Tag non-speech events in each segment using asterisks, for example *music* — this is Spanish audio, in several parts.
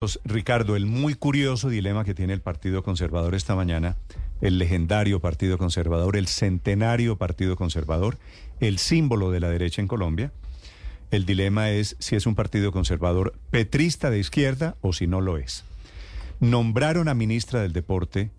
Pues, Ricardo, el muy curioso dilema que tiene el Partido Conservador esta mañana, el legendario Partido Conservador, el centenario Partido Conservador, el símbolo de la derecha en Colombia. El dilema es si es un partido conservador petrista de izquierda o si no lo es. Nombraron a ministra del Deporte,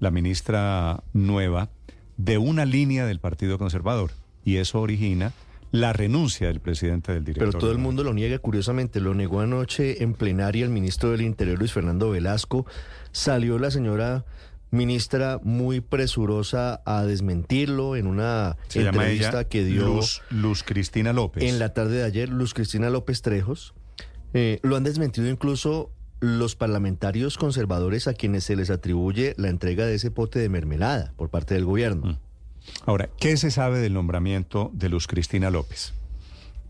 la ministra nueva, de una línea del Partido Conservador y eso origina la renuncia del presidente del directorio. Pero todo el mundo lo niega, curiosamente. Lo negó anoche en plenaria el ministro del Interior, Luis Fernando Velasco. Salió la señora ministra muy presurosa a desmentirlo en una Se llama entrevista ella que dio Luz, Luz Cristina López. en la tarde de ayer, Luz Cristina López Trejos. Eh, lo han desmentido incluso los parlamentarios conservadores a quienes se les atribuye la entrega de ese pote de mermelada por parte del gobierno. Mm. Ahora, ¿qué se sabe del nombramiento de Luz Cristina López?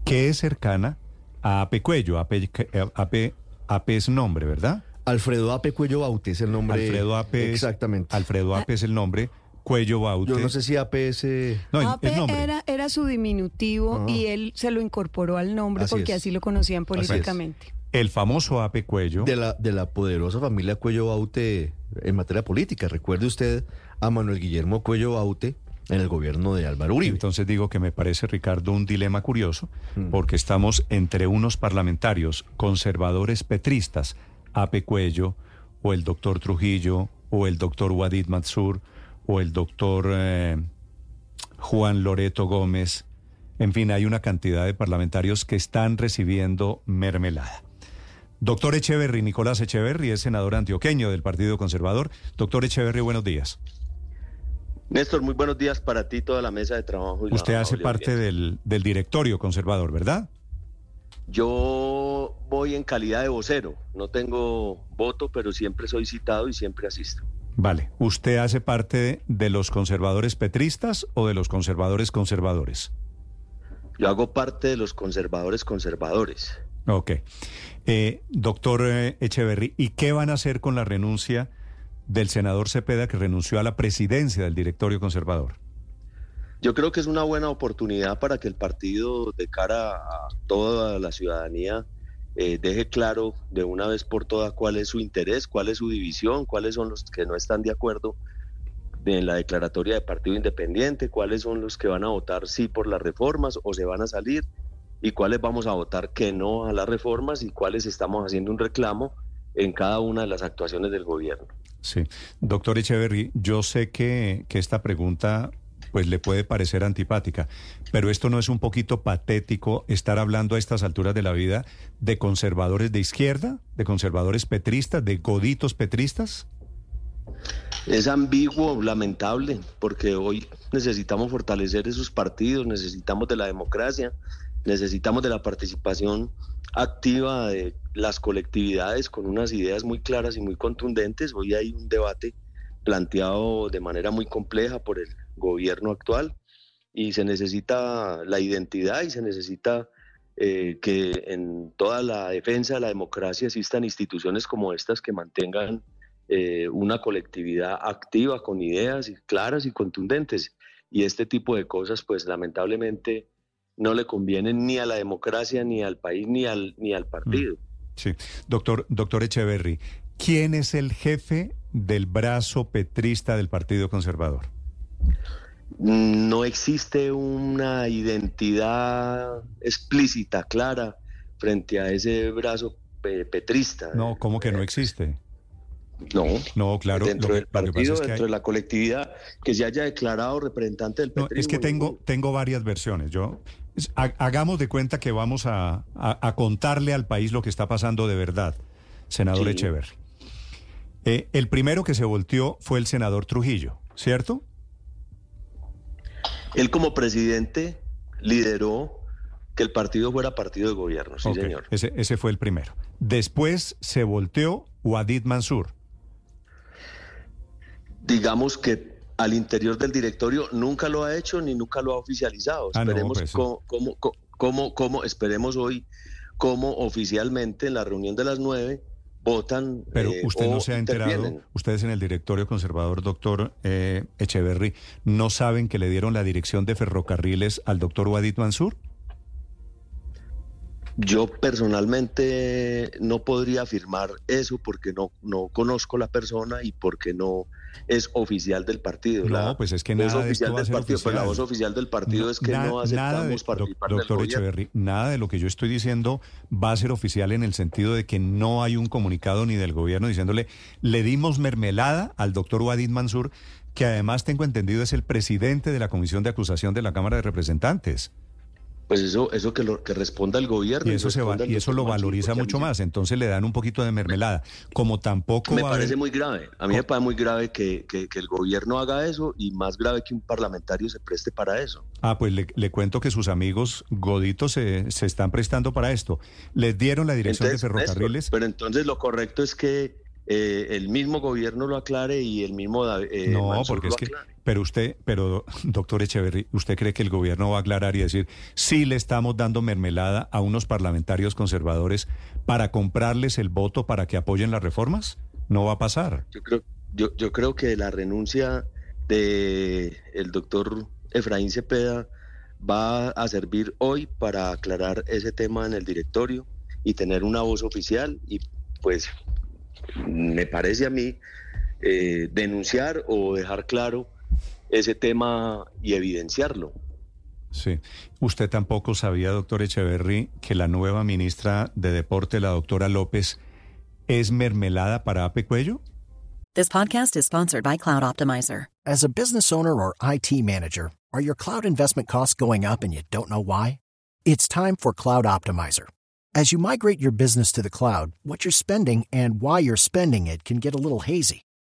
Que es cercana a Ape Cuello. Ape, Ape- Ape es nombre, ¿verdad? Alfredo Ape Cuello Baute es el nombre. Alfredo Ape es- Exactamente. Alfredo Ape es el nombre, Cuello Baute. Yo no sé si Ape es... eh, No, Ape es nombre. era, era su diminutivo Ah. y él se lo incorporó al nombre Así porque es. así lo conocían políticamente. El famoso Ape Cuello. de la, de la poderosa familia Cuello Baute en materia política. Recuerde usted a Manuel Guillermo Cuello Baute en el gobierno de Álvaro Uribe. Entonces digo que me parece, Ricardo, un dilema curioso, Mm. porque estamos entre unos parlamentarios conservadores petristas, Ape Cuello, o el doctor Trujillo, o el doctor Wadid Mansur, o el doctor eh, Juan Loreto Gómez. En fin, hay una cantidad de parlamentarios que están recibiendo mermelada. Doctor Echeverry, Nicolás Echeverry, es senador antioqueño del Partido Conservador. Doctor Echeverry, buenos días. Néstor, muy buenos días para ti, toda la mesa de trabajo. y Usted hace parte del, del directorio conservador, ¿verdad? Yo voy en calidad de vocero, no tengo voto, pero siempre soy citado y siempre asisto. Vale. ¿Usted hace parte de los conservadores petristas o de los conservadores conservadores? Yo hago parte de los conservadores conservadores. Ok. Eh, doctor eh, Echeverry, ¿y qué van a hacer con la renuncia del senador Cepeda que renunció a la presidencia del directorio conservador? Yo creo que es una buena oportunidad para que el partido, de cara a toda la ciudadanía, eh, deje claro de una vez por todas cuál es su interés, cuál es su división, cuáles son los que no están de acuerdo en la declaratoria de partido independiente, cuáles son los que van a votar sí por las reformas o se van a salir y cuáles vamos a votar que no a las reformas y cuáles estamos haciendo un reclamo en cada una de las actuaciones del gobierno. Sí. Doctor Echeverry, yo sé que, que esta pregunta pues le puede parecer antipática, pero esto no es un poquito patético estar hablando a estas alturas de la vida de conservadores de izquierda, de conservadores petristas, de goditos petristas. Es ambiguo, lamentable, porque hoy necesitamos fortalecer esos partidos, necesitamos de la democracia, necesitamos de la participación activa de las colectividades con unas ideas muy claras y muy contundentes. Hoy hay un debate planteado de manera muy compleja por el gobierno actual y se necesita la identidad y se necesita eh, que en toda la defensa de la democracia existan instituciones como estas que mantengan eh, una colectividad activa con ideas claras y contundentes. Y este tipo de cosas, pues lamentablemente no le convienen ni a la democracia, ni al país, ni al, ni al partido. Sí. Doctor, doctor Echeverry, ¿quién es el jefe del brazo petrista del Partido Conservador? No existe una identidad explícita, clara, frente a ese brazo pe- petrista. No, ¿cómo que no existe? No, No, claro. dentro lo que- del partido, es que hay- dentro de la colectividad, que se haya declarado representante del No, petrismo. es que tengo, tengo varias versiones. Yo hagamos de cuenta que vamos a, a- a contarle al país lo que está pasando de verdad, senador Sí. Echeverry. Eh, el primero que se volteó fue el senador Trujillo, ¿cierto? Él como presidente lideró que el partido fuera partido de gobierno, sí señor. Ese, ese fue el primero. Después se volteó Wadid Mansur. Digamos que al interior del directorio nunca lo ha hecho ni nunca lo ha oficializado. Ah, no, Esperemos pues, sí. cómo, cómo, cómo- cómo- esperemos hoy cómo oficialmente en la reunión de las nueve votan. Pero eh, usted no se ha enterado, ustedes en el directorio conservador, doctor eh, Echeverry, ¿no saben que le dieron la dirección de ferrocarriles al doctor Wadid Mansur? Yo personalmente no podría afirmar eso porque no, no conozco la persona y porque no es oficial del partido. No, pues es que nada de esto va a ser partido, oficial. Pues la voz oficial del partido es que no aceptamos de, participar doctor del gobierno. Echeverry, nada de lo que yo estoy diciendo va a ser oficial en el sentido de que no hay un comunicado ni del gobierno diciéndole le dimos mermelada al doctor Wadid Mansur, que además tengo entendido es el presidente de la Comisión de Acusación de la Cámara de Representantes. Pues eso, eso que, lo, que responda el gobierno. Y eso, se va, y eso lo valoriza mucho más. Entonces le dan un poquito de mermelada. Como tampoco. Me va a parece haber- muy grave. A mí me parece muy grave que, que- que el gobierno haga eso y más grave que un parlamentario se preste para eso. Ah, pues le, le cuento que sus amigos goditos se, se están prestando para esto. Les dieron la dirección Entonces, de ferrocarriles. Pero entonces lo correcto es que eh, el mismo gobierno lo aclare y el mismo eh, no, Mansur porque lo es que, aclare. Pero usted, pero doctor Echeverry, ¿usted cree que el gobierno va a aclarar y decir, sí le estamos dando mermelada a unos parlamentarios conservadores para comprarles el voto para que apoyen las reformas? No va a pasar. Yo creo, yo, yo creo que la renuncia de el doctor Efraín Cepeda va a servir hoy para aclarar ese tema en el directorio y tener una voz oficial y pues me parece a mí eh, denunciar o dejar claro ese tema y evidenciarlo. Sí. ¿Usted tampoco sabía, doctor Echeverry, que la nueva ministra de Deporte, la doctora López, es mermelada para Ape Cuello? This podcast is sponsored by Cloud Optimizer. As a business owner or IT manager, are your cloud investment costs going up and you don't know why? It's time for Cloud Optimizer. As you migrate your business to the cloud, what you're spending and why you're spending it can get a little hazy.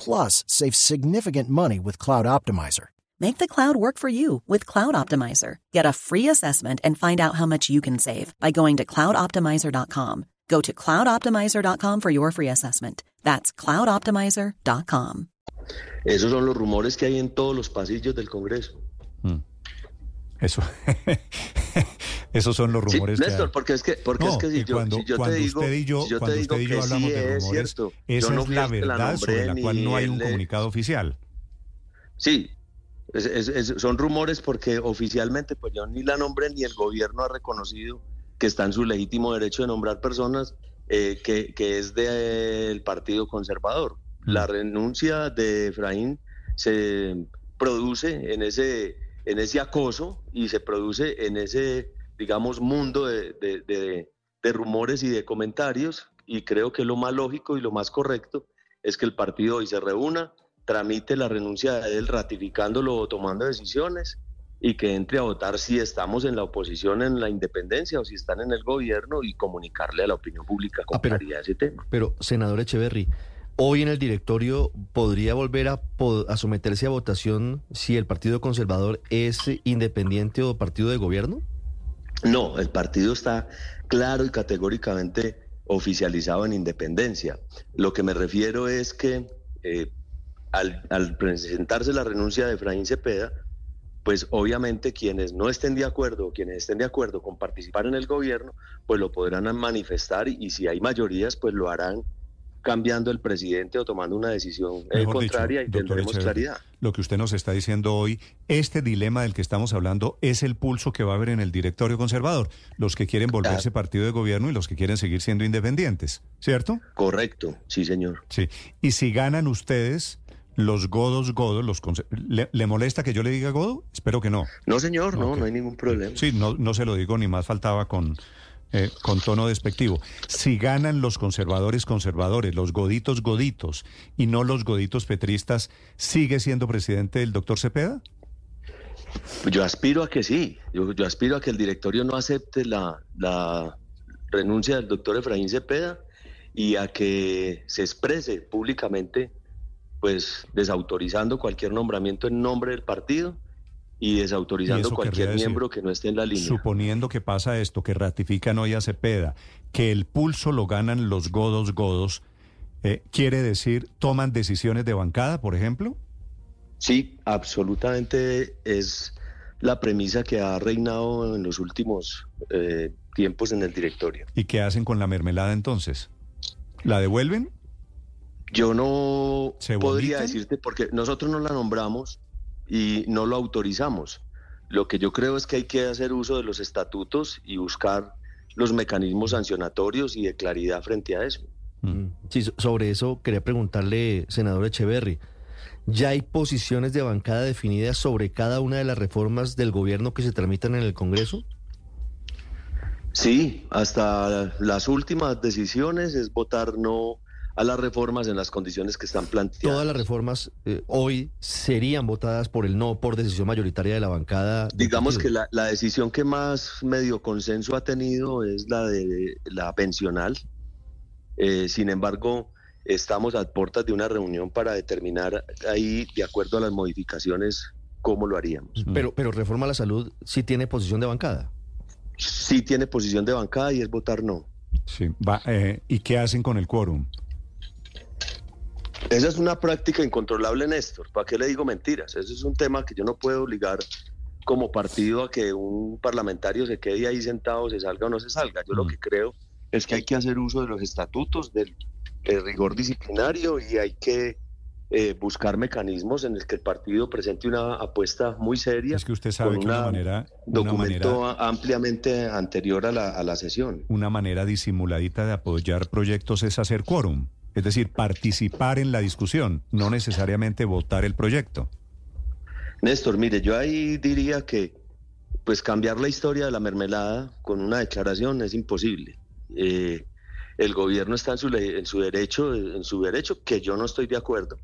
plus save significant money with Cloud Optimizer. Make the cloud work for you with Cloud Optimizer. Get a free assessment and find out how much you can save by going to cloudoptimizer.com. Go to cloudoptimizer.com for your free assessment. That's cloudoptimizer.com. Esos son los rumores que hay en todos los pasillos del Congreso. Hmm. Eso. *laughs* Esos son los Sí, rumores que Néstor, hay. porque es que, porque No, es que si yo, cuando, si yo te digo, usted y yo, si yo te cuando digo usted y yo que hablamos sí de rumores, cierto, esa yo no es la que la verdad sobre la cual no hay un comunicado oficial. Sí, es- es- es- son rumores porque oficialmente pues yo ni la nombré ni el gobierno ha reconocido que está en su legítimo derecho de nombrar personas eh, que, que es del Partido Conservador. La renuncia de Efraín se produce en ese, en ese acoso y se produce en ese, digamos, mundo de, de- de- de rumores y de comentarios y creo que lo más lógico y lo más correcto es que el partido hoy se reúna, tramite la renuncia de él ratificándolo o tomando decisiones y que entre a votar si estamos en la oposición en la independencia o si están en el gobierno y comunicarle a la opinión pública con Ah, pero- claridad ese tema. Pero, senador Echeverry, hoy en el directorio podría volver a someterse a votación si el Partido Conservador es independiente o partido de gobierno? No, el partido está claro y categóricamente oficializado en independencia. Lo que me refiero es que eh, al, presentarse la renuncia de Efraín Cepeda, pues obviamente quienes no estén de acuerdo o quienes estén de acuerdo con participar en el gobierno, pues lo podrán manifestar y si hay mayorías, pues lo harán cambiando el presidente o tomando una decisión eh, dicho, contraria y tendremos claridad. Lo que usted nos está diciendo hoy, este dilema del que estamos hablando es el pulso que va a haber en el directorio conservador. Los que quieren volverse partido de gobierno y los que quieren seguir siendo independientes, ¿cierto? Correcto, sí señor. Sí. Y si ganan ustedes, los godos godos, los ¿le, le molesta que yo le diga godo? Espero que no. No señor, no, no hay ningún problema. Sí, no, no se lo digo ni más faltaba con, eh, con tono despectivo. Si ganan los conservadores conservadores, los goditos goditos y no los goditos petristas, ¿sigue siendo presidente el doctor Cepeda? Yo aspiro a que sí, yo, yo aspiro a que el directorio no acepte la, la renuncia del doctor Efraín Cepeda y a que se exprese públicamente, pues desautorizando cualquier nombramiento en nombre del partido y desautorizando cualquier decir, miembro que no esté en la línea. Suponiendo que pasa esto, que ratifican hoy a Cepeda, que el pulso lo ganan los godos godos, eh, ¿quiere decir toman decisiones de bancada, por ejemplo? Sí, absolutamente es la premisa que ha reinado en los últimos eh, tiempos en el directorio. ¿Y qué hacen con la mermelada entonces? ¿La devuelven? Yo no ¿Se podría decirte porque nosotros no la nombramos y no lo autorizamos. Lo que yo creo es que hay que hacer uso de los estatutos y buscar los mecanismos sancionatorios y de claridad frente a eso. Mm. Sí, so- sobre eso quería preguntarle, senador Echeverry. ¿Ya hay posiciones de bancada definidas sobre cada una de las reformas del gobierno que se tramitan en el Congreso? Sí, hasta las últimas decisiones es votar no a las reformas en las condiciones que están planteadas. Todas las reformas eh, hoy serían votadas por el no por decisión mayoritaria de la bancada. Digamos que la, la decisión que más medio consenso ha tenido es la de la pensional. Eh, sin embargo, estamos a puertas de una reunión para determinar ahí, de acuerdo a las modificaciones, cómo lo haríamos. Pero, pero reforma a la salud sí tiene posición de bancada. Sí tiene posición de bancada y es votar no. Sí. Va, eh, ¿Y qué hacen con el quórum? Esa es una práctica incontrolable, Néstor. ¿Para qué le digo mentiras? Ese es un tema que yo no puedo obligar como partido a que un parlamentario se quede ahí sentado, se salga o no se salga. Yo lo Mm. que creo es que hay que hacer uso de los estatutos, del, del rigor disciplinario y hay que eh, buscar mecanismos en el que el partido presente una apuesta muy seria. Es que usted sabe con que una una manera, una documento manera, ampliamente anterior a la, a la sesión. una manera disimuladita de apoyar proyectos es hacer quórum. Es decir, participar en la discusión, no necesariamente votar el proyecto. Néstor, mire, yo ahí diría que pues cambiar la historia de la mermelada con una declaración es imposible. Eh, el gobierno está en su, derecho, en su derecho, que yo no estoy de acuerdo,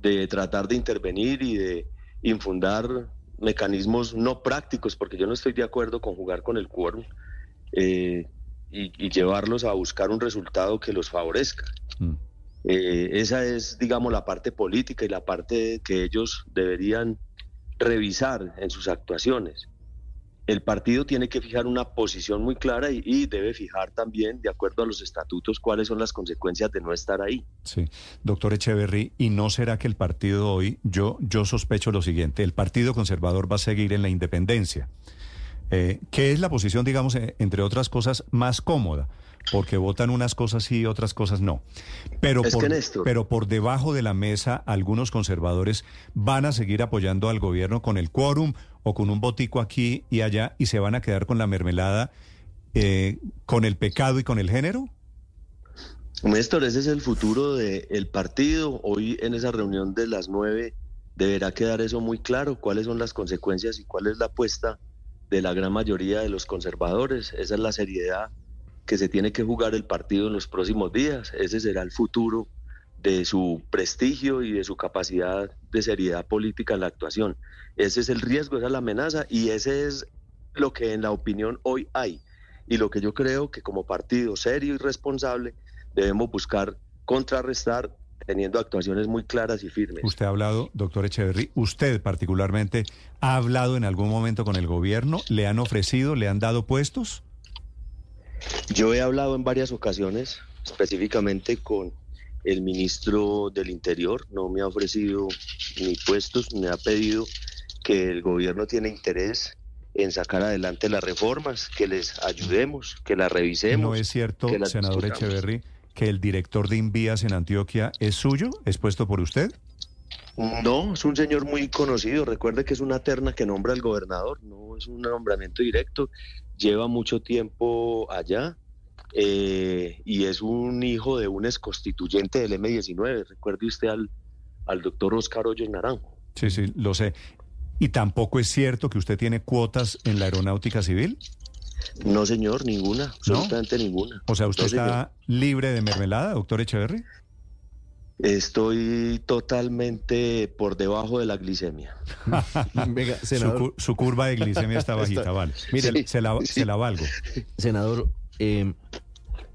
de tratar de intervenir y de infundar mecanismos no prácticos, porque yo no estoy de acuerdo con jugar con el quórum eh, y llevarlos a buscar un resultado que los favorezca. Mm. Eh, esa es, digamos, la parte política y la parte que ellos deberían revisar en sus actuaciones. El partido tiene que fijar una posición muy clara y, y debe fijar también, de acuerdo a los estatutos, cuáles son las consecuencias de no estar ahí. Sí, doctor Echeverry, ¿y no será que el partido hoy, yo, yo sospecho lo siguiente, el Partido Conservador va a seguir en la independencia? Eh, ¿Qué es la posición, digamos, eh, entre otras cosas, más cómoda? Porque votan unas cosas sí y otras cosas no. Pero por, pero por debajo de la mesa, algunos conservadores van a seguir apoyando al gobierno con el quórum o con un botico aquí y allá y se van a quedar con la mermelada, eh, con el pecado y con el género. Néstor, ese es el futuro del partido. Hoy en esa reunión de las nueve deberá quedar eso muy claro, cuáles son las consecuencias y cuál es la apuesta de la gran mayoría de los conservadores. Esa es la seriedad que se tiene que jugar el partido en los próximos días. Ese será el futuro de su prestigio y de su capacidad de seriedad política en la actuación. Ese es el riesgo, esa es la amenaza y ese es lo que en la opinión hoy hay. Y lo que yo creo que como partido serio y responsable debemos buscar contrarrestar teniendo actuaciones muy claras y firmes. Usted ha hablado, doctor Echeverry, usted particularmente, ¿ha hablado en algún momento con el gobierno? ¿Le han ofrecido, le han dado puestos? Yo he hablado en varias ocasiones, específicamente con el ministro del Interior, no me ha ofrecido ni puestos, me ha pedido que el gobierno tiene interés en sacar adelante las reformas, que les ayudemos, que las revisemos. ¿No es cierto, senador discutamos. Echeverry, que el director de Invías en Antioquia es suyo, es puesto por usted? No, es un señor muy conocido. Recuerde que es una terna que nombra el gobernador, no es un nombramiento directo. Lleva mucho tiempo allá eh, y es un hijo de un exconstituyente del M19. Recuerde usted al, al doctor Oscar Hoyos Naranjo. Sí, sí, lo sé. ¿Y tampoco es cierto que usted tiene cuotas en la aeronáutica civil? No, señor, ninguna, absolutamente ninguna. O sea, ¿usted No, señor. está libre de mermelada, doctor Echeverry? Estoy totalmente por debajo de la glicemia. *laughs* Venga, Su, senador, cu- su curva de glicemia está *laughs* bajita, Está- vale. Mire, se, se la, sí. se la valgo. senador, eh,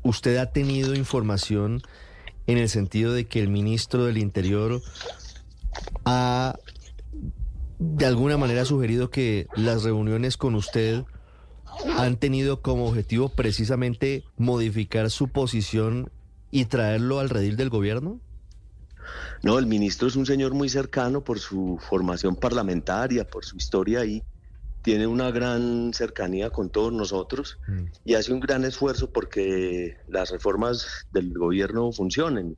¿usted ha tenido información en el sentido de que el ministro del Interior ha de alguna manera sugerido que las reuniones con usted han tenido como objetivo precisamente modificar su posición y traerlo al redil del gobierno? No, el ministro es un señor muy cercano por su formación parlamentaria, por su historia ahí. Tiene una gran cercanía con todos nosotros Mm. y hace un gran esfuerzo porque las reformas del gobierno funcionen.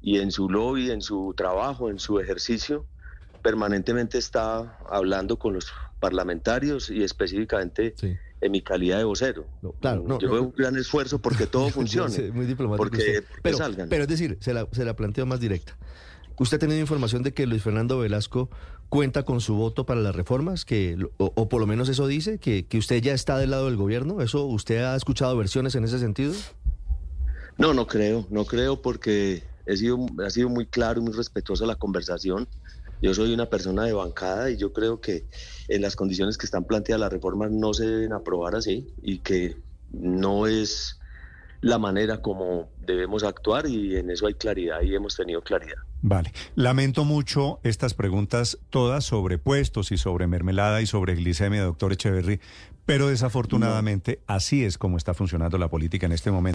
Y en su lobby, en su trabajo, en su ejercicio, permanentemente está hablando con los parlamentarios y específicamente Sí. En mi calidad de vocero. No, claro, no, Yo no. veo un gran esfuerzo porque todo *laughs* funcione. Muy diplomático porque, usted. porque pero, salgan. pero es decir, se la, se la planteo más directa. ¿Usted ha tenido información de que Luis Fernando Velasco cuenta con su voto para las reformas? Que, o, o por lo menos eso dice, que, que usted ya está del lado del gobierno. ¿Eso usted ha escuchado versiones en ese sentido? No, no creo, no creo porque he sido, ha sido muy claro y muy respetuosa la conversación. Yo soy una persona de bancada y yo creo que en las condiciones que están planteadas las reformas no se deben aprobar así y que no es la manera como debemos actuar y en eso hay claridad y hemos tenido claridad. Vale. Lamento mucho estas preguntas todas sobre puestos y sobre mermelada y sobre glicemia, doctor Echeverry, pero desafortunadamente así es como está funcionando la política en este momento.